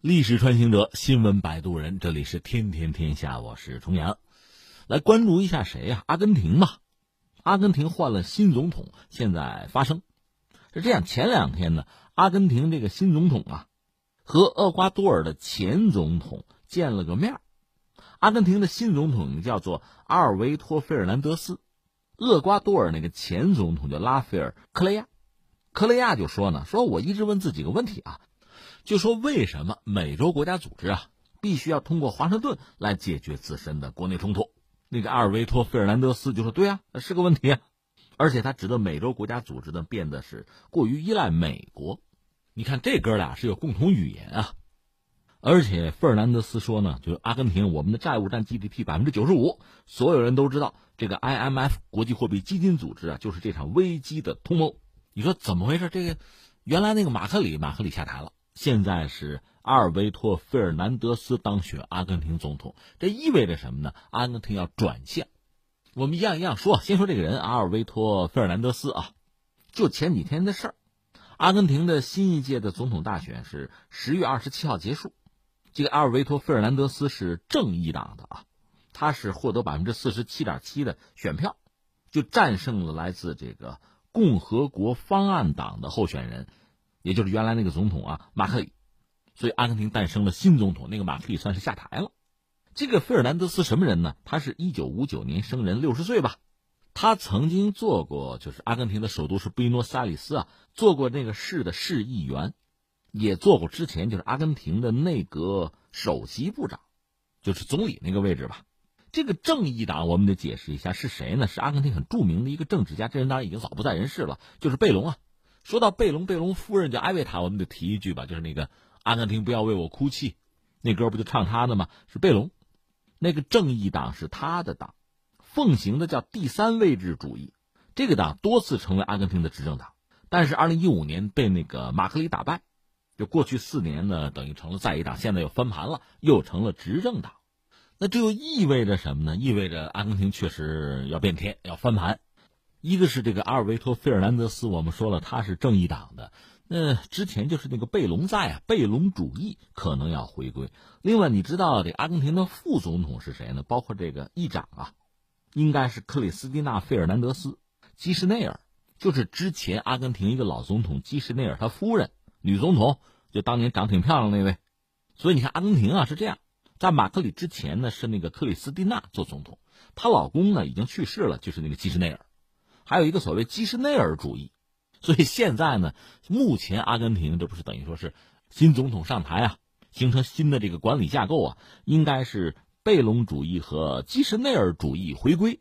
历史穿行者，新闻摆渡人，这里是天天天下，我是重阳，来关注一下谁呀？阿根廷嘛，阿根廷换了新总统，现在发生是这样。前两天呢，阿根廷这个新总统啊，和厄瓜多尔的前总统见了个面。阿根廷的新总统叫做阿尔维托·费尔南德斯，厄瓜多尔那个前总统叫拉斐尔·克雷亚。克雷亚就说呢，说我一直问自己个问题啊。就说为什么美洲国家组织啊，必须要通过华盛顿来解决自身的国内冲突？那个阿尔维托·费尔南德斯就说：“对啊，是个问题啊。”而且他指的美洲国家组织呢，变得是过于依赖美国。你看这哥俩是有共同语言啊。而且费尔南德斯说呢，就是阿根廷我们的债务占 GDP 百分之九十五，所有人都知道这个 IMF 国际货币基金组织啊，就是这场危机的同谋。你说怎么回事？这个原来那个马克里，马克里下台了。现在是阿尔维托·费尔南德斯当选阿根廷总统，这意味着什么呢？阿根廷要转向。我们一样一样说，先说这个人阿尔维托·费尔南德斯啊，就前几天的事儿。阿根廷的新一届的总统大选是十月二十七号结束，这个阿尔维托·费尔南德斯是正义党的啊，他是获得百分之四十七点七的选票，就战胜了来自这个共和国方案党的候选人。也就是原来那个总统啊，马克里，所以阿根廷诞生了新总统，那个马克里算是下台了。这个费尔南德斯什么人呢？他是一九五九年生人，六十岁吧。他曾经做过，就是阿根廷的首都是布宜诺斯艾利斯啊，做过那个市的市议员，也做过之前就是阿根廷的内阁首席部长，就是总理那个位置吧。这个正义党我们得解释一下是谁呢？是阿根廷很著名的一个政治家，这人当然已经早不在人世了，就是贝隆啊。说到贝隆，贝隆夫人叫埃维塔，我们得提一句吧，就是那个“阿根廷不要为我哭泣”，那歌不就唱他的吗？是贝隆，那个正义党是他的党，奉行的叫第三位置主义。这个党多次成为阿根廷的执政党，但是二零一五年被那个马克里打败，就过去四年呢，等于成了在野党，现在又翻盘了，又成了执政党。那这又意味着什么呢？意味着阿根廷确实要变天，要翻盘。一个是这个阿尔维托·费尔南德斯，我们说了他是正义党的，那之前就是那个贝隆在啊，贝隆主义可能要回归。另外，你知道这阿根廷的副总统是谁呢？包括这个议长啊，应该是克里斯蒂娜·费尔南德斯·基什内尔，就是之前阿根廷一个老总统基什内尔他夫人，女总统，就当年长挺漂亮那位。所以你看，阿根廷啊是这样，在马克里之前呢是那个克里斯蒂娜做总统，她老公呢已经去世了，就是那个基什内尔。还有一个所谓基什内尔主义，所以现在呢，目前阿根廷这不是等于说是新总统上台啊，形成新的这个管理架构啊，应该是贝隆主义和基什内尔主义回归。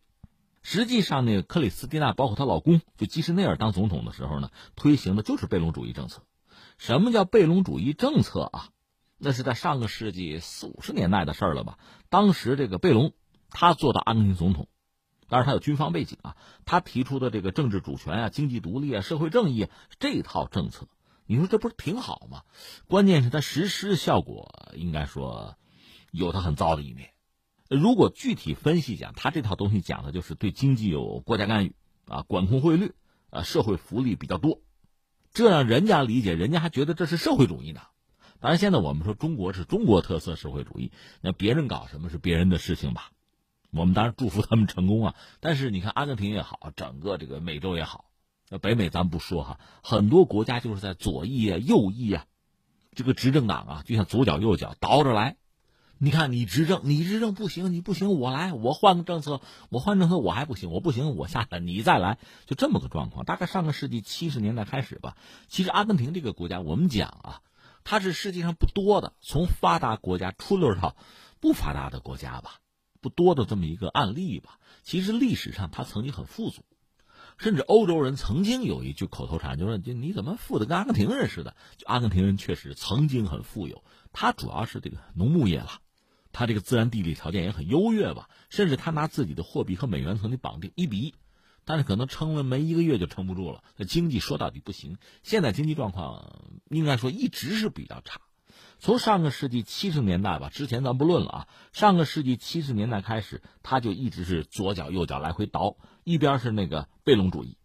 实际上，那个克里斯蒂娜包括她老公就基什内尔当总统的时候呢，推行的就是贝隆主义政策。什么叫贝隆主义政策啊？那是在上个世纪四五十年代的事儿了吧？当时这个贝隆他做到阿根廷总统。当然，他有军方背景啊，他提出的这个政治主权啊、经济独立啊、社会正义这套政策，你说这不是挺好吗？关键是他实施效果应该说有他很糟的一面。如果具体分析讲，他这套东西讲的就是对经济有国家干预啊、管控汇率啊、社会福利比较多，这让人家理解，人家还觉得这是社会主义呢。当然，现在我们说中国是中国特色社会主义，那别人搞什么是别人的事情吧。我们当然祝福他们成功啊！但是你看，阿根廷也好，整个这个美洲也好，北美咱不说哈，很多国家就是在左翼啊、右翼啊，这个执政党啊，就像左脚右脚倒着来。你看，你执政，你执政不行，你不行，我来，我换个政策，我换政策我还不行，我不行，我下来，你再来，就这么个状况。大概上个世纪七十年代开始吧，其实阿根廷这个国家，我们讲啊，它是世界上不多的从发达国家出溜到不发达的国家吧。不多的这么一个案例吧。其实历史上他曾经很富足，甚至欧洲人曾经有一句口头禅，就是“就你怎么富的跟阿根廷人似的？”就阿根廷人确实曾经很富有，他主要是这个农牧业了，他这个自然地理条件也很优越吧。甚至他拿自己的货币和美元曾经绑定一比一，但是可能撑了没一个月就撑不住了，那经济说到底不行。现在经济状况应该说一直是比较差。从上个世纪七十年代吧，之前咱不论了啊。上个世纪七十年代开始，他就一直是左脚右脚来回倒，一边是那个贝隆主义，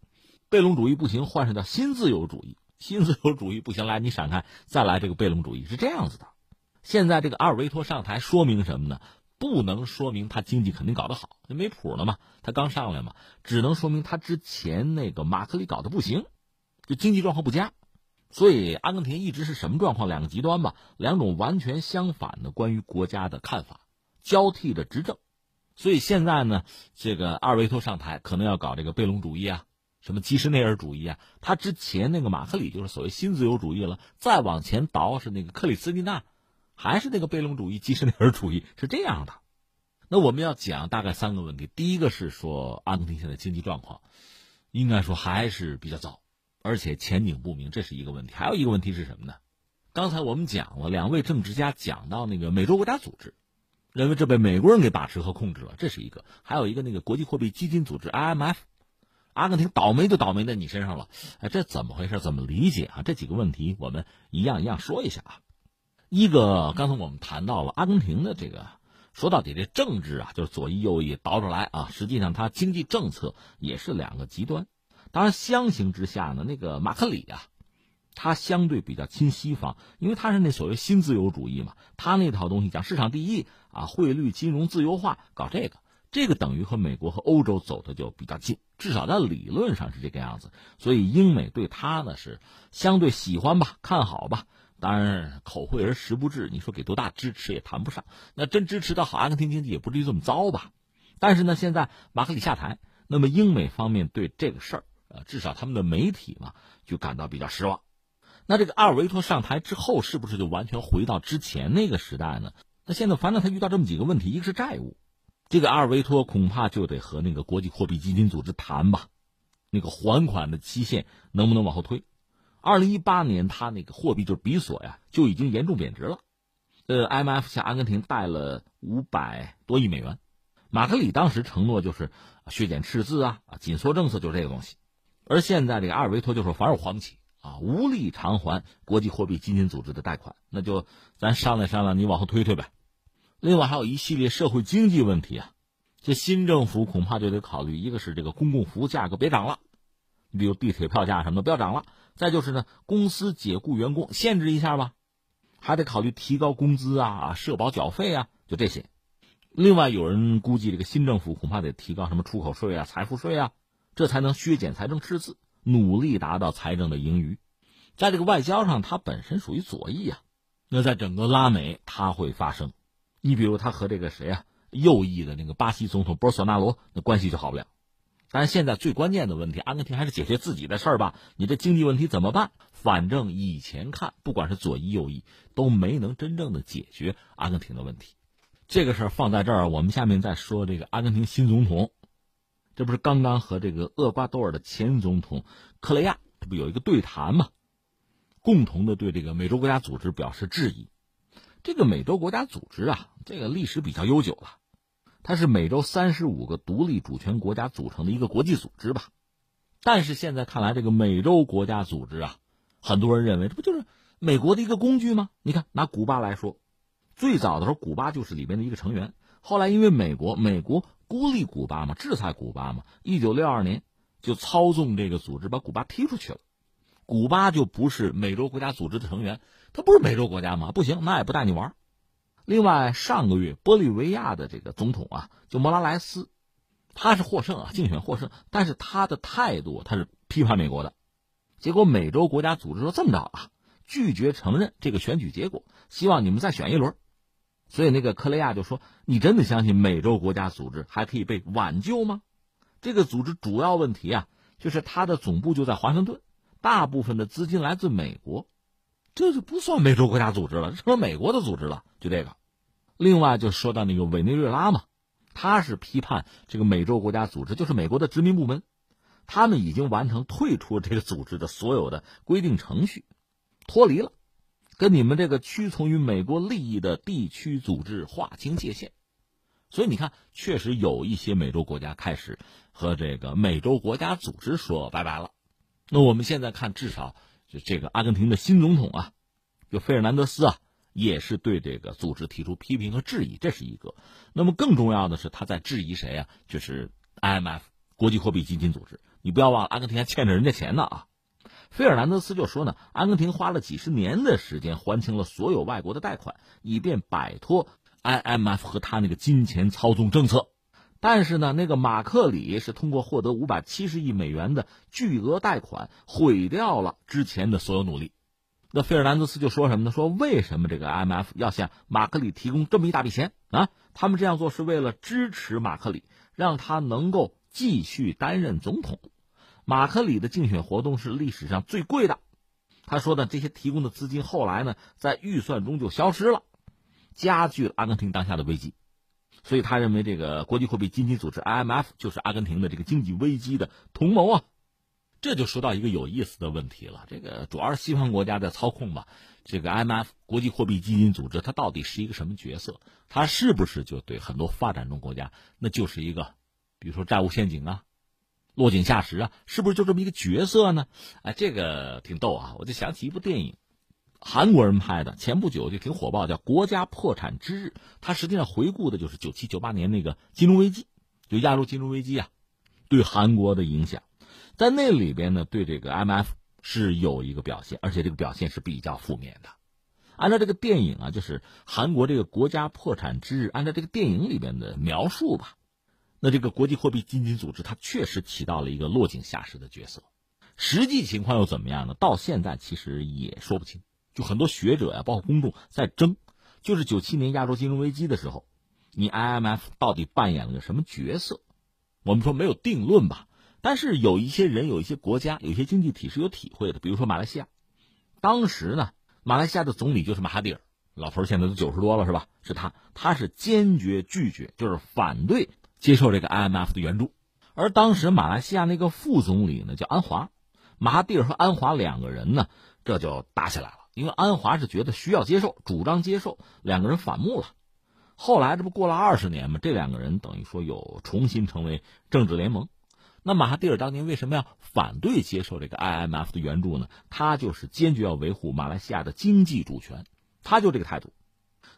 贝隆主义不行，换上叫新自由主义，新自由主义不行，来你闪开，再来这个贝隆主义，是这样子的。现在这个阿尔维托上台，说明什么呢？不能说明他经济肯定搞得好，没谱了嘛。他刚上来嘛，只能说明他之前那个马克里搞得不行，就经济状况不佳。所以阿根廷一直是什么状况？两个极端吧，两种完全相反的关于国家的看法交替着执政。所以现在呢，这个阿尔维托上台，可能要搞这个贝隆主义啊，什么基什内尔主义啊。他之前那个马克里就是所谓新自由主义了，再往前倒是那个克里斯蒂娜。还是那个贝隆主义、基什内尔主义是这样的。那我们要讲大概三个问题：第一个是说阿根廷现在经济状况，应该说还是比较糟，而且前景不明，这是一个问题。还有一个问题是什么呢？刚才我们讲了，两位政治家讲到那个美洲国家组织，认为这被美国人给把持和控制了，这是一个；还有一个那个国际货币基金组织 IMF，阿根廷倒霉就倒霉在你身上了。哎，这怎么回事？怎么理解啊？这几个问题我们一样一样说一下啊。一个，刚才我们谈到了阿根廷的这个，说到底这政治啊，就是左翼右翼倒着来啊。实际上，它经济政策也是两个极端。当然，相形之下呢，那个马克里啊，他相对比较亲西方，因为他是那所谓新自由主义嘛。他那套东西讲市场第一啊，汇率金融自由化，搞这个，这个等于和美国和欧洲走的就比较近，至少在理论上是这个样子。所以，英美对他呢是相对喜欢吧，看好吧。当然，口惠而实不至。你说给多大支持也谈不上。那真支持的好，阿根廷经济也不至于这么糟吧？但是呢，现在马克里下台，那么英美方面对这个事儿，呃，至少他们的媒体嘛，就感到比较失望。那这个阿尔维托上台之后，是不是就完全回到之前那个时代呢？那现在反正他遇到这么几个问题，一个是债务，这个阿尔维托恐怕就得和那个国际货币基金组织谈吧，那个还款的期限能不能往后推？二零一八年，他那个货币就是比索呀，就已经严重贬值了。呃，IMF 向阿根廷贷了五百多亿美元，马克里当时承诺就是削减赤字啊，啊，紧缩政策就是这个东西。而现在这个阿尔维托就说反而还不起啊，无力偿还国际货币基金组织的贷款，那就咱商量商量，你往后推推呗。另外还有一系列社会经济问题啊，这新政府恐怕就得考虑，一个是这个公共服务价格别涨了。你比如地铁票价什么的不要涨了，再就是呢，公司解雇员工限制一下吧，还得考虑提高工资啊、社保缴费啊，就这些。另外，有人估计这个新政府恐怕得提高什么出口税啊、财富税啊，这才能削减财政赤字，努力达到财政的盈余。在这个外交上，它本身属于左翼啊，那在整个拉美它会发生。你比如他和这个谁啊，右翼的那个巴西总统波索纳罗，那关系就好不了。但是现在最关键的问题，阿根廷还是解决自己的事儿吧。你这经济问题怎么办？反正以前看，不管是左翼右翼，都没能真正的解决阿根廷的问题。这个事儿放在这儿，我们下面再说这个阿根廷新总统，这不是刚刚和这个厄瓜多尔的前总统克雷亚这不有一个对谈吗？共同的对这个美洲国家组织表示质疑。这个美洲国家组织啊，这个历史比较悠久了。它是美洲三十五个独立主权国家组成的一个国际组织吧，但是现在看来，这个美洲国家组织啊，很多人认为这不就是美国的一个工具吗？你看，拿古巴来说，最早的时候，古巴就是里面的一个成员，后来因为美国，美国孤立古巴嘛，制裁古巴嘛，一九六二年就操纵这个组织把古巴踢出去了，古巴就不是美洲国家组织的成员，它不是美洲国家吗？不行，那也不带你玩。另外，上个月玻利维亚的这个总统啊，就莫拉莱斯，他是获胜啊，竞选获胜，但是他的态度他是批判美国的。结果，美洲国家组织说这么着啊，拒绝承认这个选举结果，希望你们再选一轮。所以，那个克雷亚就说：“你真的相信美洲国家组织还可以被挽救吗？”这个组织主要问题啊，就是它的总部就在华盛顿，大部分的资金来自美国。这就不算美洲国家组织了，成了美国的组织了。就这个，另外就说到那个委内瑞拉嘛，他是批判这个美洲国家组织，就是美国的殖民部门，他们已经完成退出这个组织的所有的规定程序，脱离了，跟你们这个屈从于美国利益的地区组织划清界限。所以你看，确实有一些美洲国家开始和这个美洲国家组织说拜拜了。那我们现在看，至少。就这个阿根廷的新总统啊，就费尔南德斯啊，也是对这个组织提出批评和质疑，这是一个。那么更重要的是，他在质疑谁啊？就是 IMF 国际货币基金组织。你不要忘了，阿根廷还欠着人家钱呢啊！费尔南德斯就说呢，阿根廷花了几十年的时间还清了所有外国的贷款，以便摆脱 IMF 和他那个金钱操纵政策。但是呢，那个马克里是通过获得五百七十亿美元的巨额贷款，毁掉了之前的所有努力。那费尔南德斯就说什么呢？说为什么这个 IMF 要向马克里提供这么一大笔钱啊？他们这样做是为了支持马克里，让他能够继续担任总统。马克里的竞选活动是历史上最贵的。他说呢，这些提供的资金后来呢，在预算中就消失了，加剧了阿根廷当下的危机。所以他认为，这个国际货币基金组织 IMF 就是阿根廷的这个经济危机的同谋啊。这就说到一个有意思的问题了：这个主要是西方国家在操控吧？这个 IMF 国际货币基金组织它到底是一个什么角色？它是不是就对很多发展中国家，那就是一个，比如说债务陷阱啊、落井下石啊，是不是就这么一个角色呢？哎，这个挺逗啊！我就想起一部电影。韩国人拍的，前不久就挺火爆，叫《国家破产之日》。它实际上回顾的就是九七九八年那个金融危机，就亚洲金融危机啊，对韩国的影响。在那里边呢，对这个 MF 是有一个表现，而且这个表现是比较负面的。按照这个电影啊，就是韩国这个国家破产之日，按照这个电影里边的描述吧，那这个国际货币基金组织它确实起到了一个落井下石的角色。实际情况又怎么样呢？到现在其实也说不清。就很多学者呀，包括公众在争，就是九七年亚洲金融危机的时候，你 IMF 到底扮演了个什么角色？我们说没有定论吧，但是有一些人、有一些国家、有一些经济体是有体会的。比如说马来西亚，当时呢，马来西亚的总理就是马哈蒂尔，老头现在都九十多了，是吧？是他，他是坚决拒绝，就是反对接受这个 IMF 的援助。而当时马来西亚那个副总理呢，叫安华，马哈蒂尔和安华两个人呢，这就打起来了。因为安华是觉得需要接受，主张接受，两个人反目了。后来这不过了二十年嘛，这两个人等于说有重新成为政治联盟。那马哈蒂尔当年为什么要反对接受这个 IMF 的援助呢？他就是坚决要维护马来西亚的经济主权，他就这个态度。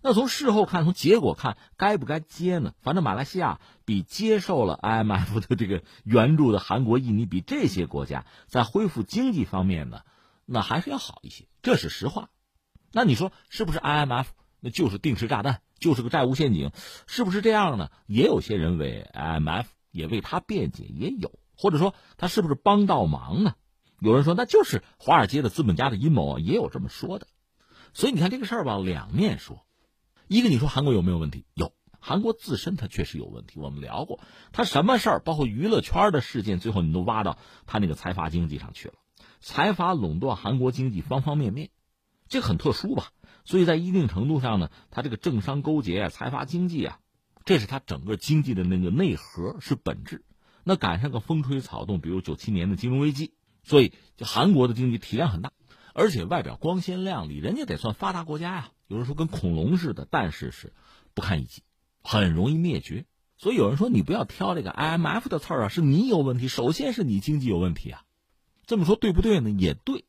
那从事后看，从结果看，该不该接呢？反正马来西亚比接受了 IMF 的这个援助的韩国、印尼，比这些国家在恢复经济方面呢？那还是要好一些，这是实话。那你说是不是 IMF 那就是定时炸弹，就是个债务陷阱，是不是这样呢？也有些人为 IMF 也为他辩解，也有，或者说他是不是帮倒忙呢？有人说那就是华尔街的资本家的阴谋，也有这么说的。所以你看这个事儿吧，两面说。一个你说韩国有没有问题？有，韩国自身它确实有问题。我们聊过，它什么事儿，包括娱乐圈的事件，最后你都挖到它那个财阀经济上去了。财阀垄断韩国经济方方面面，这很特殊吧？所以在一定程度上呢，它这个政商勾结啊，财阀经济啊，这是它整个经济的那个内核，是本质。那赶上个风吹草动，比如九七年的金融危机，所以韩国的经济体量很大，而且外表光鲜亮丽，人家得算发达国家呀。有人说跟恐龙似的，但是是不堪一击，很容易灭绝。所以有人说你不要挑这个 IMF 的刺儿啊，是你有问题，首先是你经济有问题啊。这么说对不对呢？也对，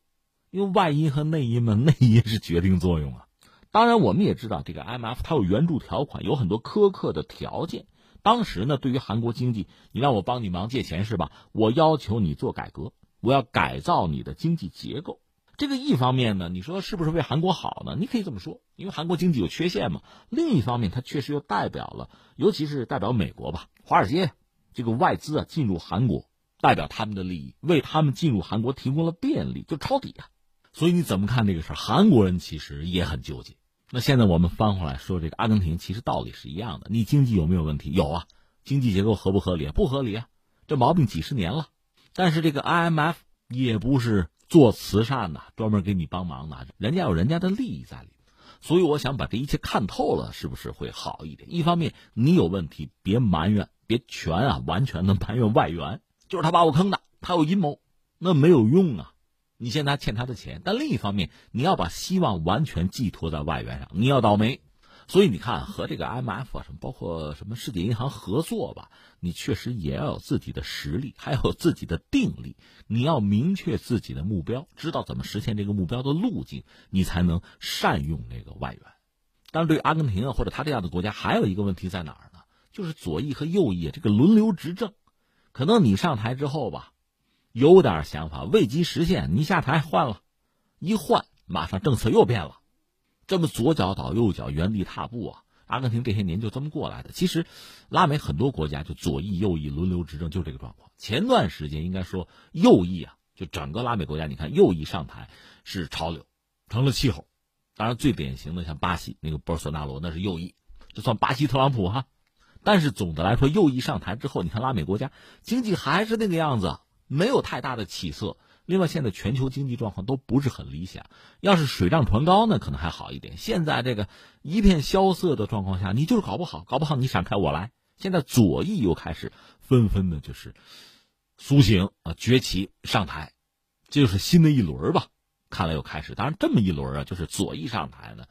因为外因和内因嘛，内因是决定作用啊。当然，我们也知道这个 IMF 它有援助条款，有很多苛刻的条件。当时呢，对于韩国经济，你让我帮你忙借钱是吧？我要求你做改革，我要改造你的经济结构。这个一方面呢，你说是不是为韩国好呢？你可以这么说，因为韩国经济有缺陷嘛。另一方面，它确实又代表了，尤其是代表美国吧，华尔街这个外资啊进入韩国。代表他们的利益，为他们进入韩国提供了便利，就抄底啊！所以你怎么看这个事儿？韩国人其实也很纠结。那现在我们翻回来说，这个阿根廷其实道理是一样的。你经济有没有问题？有啊，经济结构合不合理？不合理啊！这毛病几十年了。但是这个 IMF 也不是做慈善的，专门给你帮忙的，人家有人家的利益在里。所以我想把这一切看透了，是不是会好一点？一方面你有问题，别埋怨，别全啊，完全的埋怨外援。就是他把我坑的，他有阴谋，那没有用啊！你现在欠他的钱，但另一方面，你要把希望完全寄托在外援上，你要倒霉。所以你看，和这个 M F 啊，什么包括什么世界银行合作吧，你确实也要有自己的实力，还有自己的定力。你要明确自己的目标，知道怎么实现这个目标的路径，你才能善用这个外援。但是对阿根廷啊，或者他这样的国家，还有一个问题在哪儿呢？就是左翼和右翼这个轮流执政。可能你上台之后吧，有点想法，未及实现，你下台换了，一换马上政策又变了，这么左脚倒右脚，原地踏步啊！阿根廷这些年就这么过来的。其实，拉美很多国家就左翼右翼轮流执政，就这个状况。前段时间应该说右翼啊，就整个拉美国家，你看右翼上台是潮流，成了气候。当然，最典型的像巴西那个波尔索纳罗，那是右翼，就算巴西特朗普哈。但是总的来说，右翼上台之后，你看拉美国家经济还是那个样子。没有太大的起色。另外，现在全球经济状况都不是很理想。要是水涨船高呢，可能还好一点。现在这个一片萧瑟的状况下，你就是搞不好，搞不好你闪开我来。现在左翼又开始纷纷的，就是苏醒啊，崛起上台，这就是新的一轮吧。看来又开始。当然，这么一轮啊，就是左翼上台呢，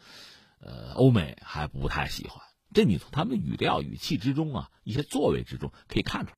呃，欧美还不太喜欢。这你从他们语调、语气之中啊，一些作为之中可以看出来。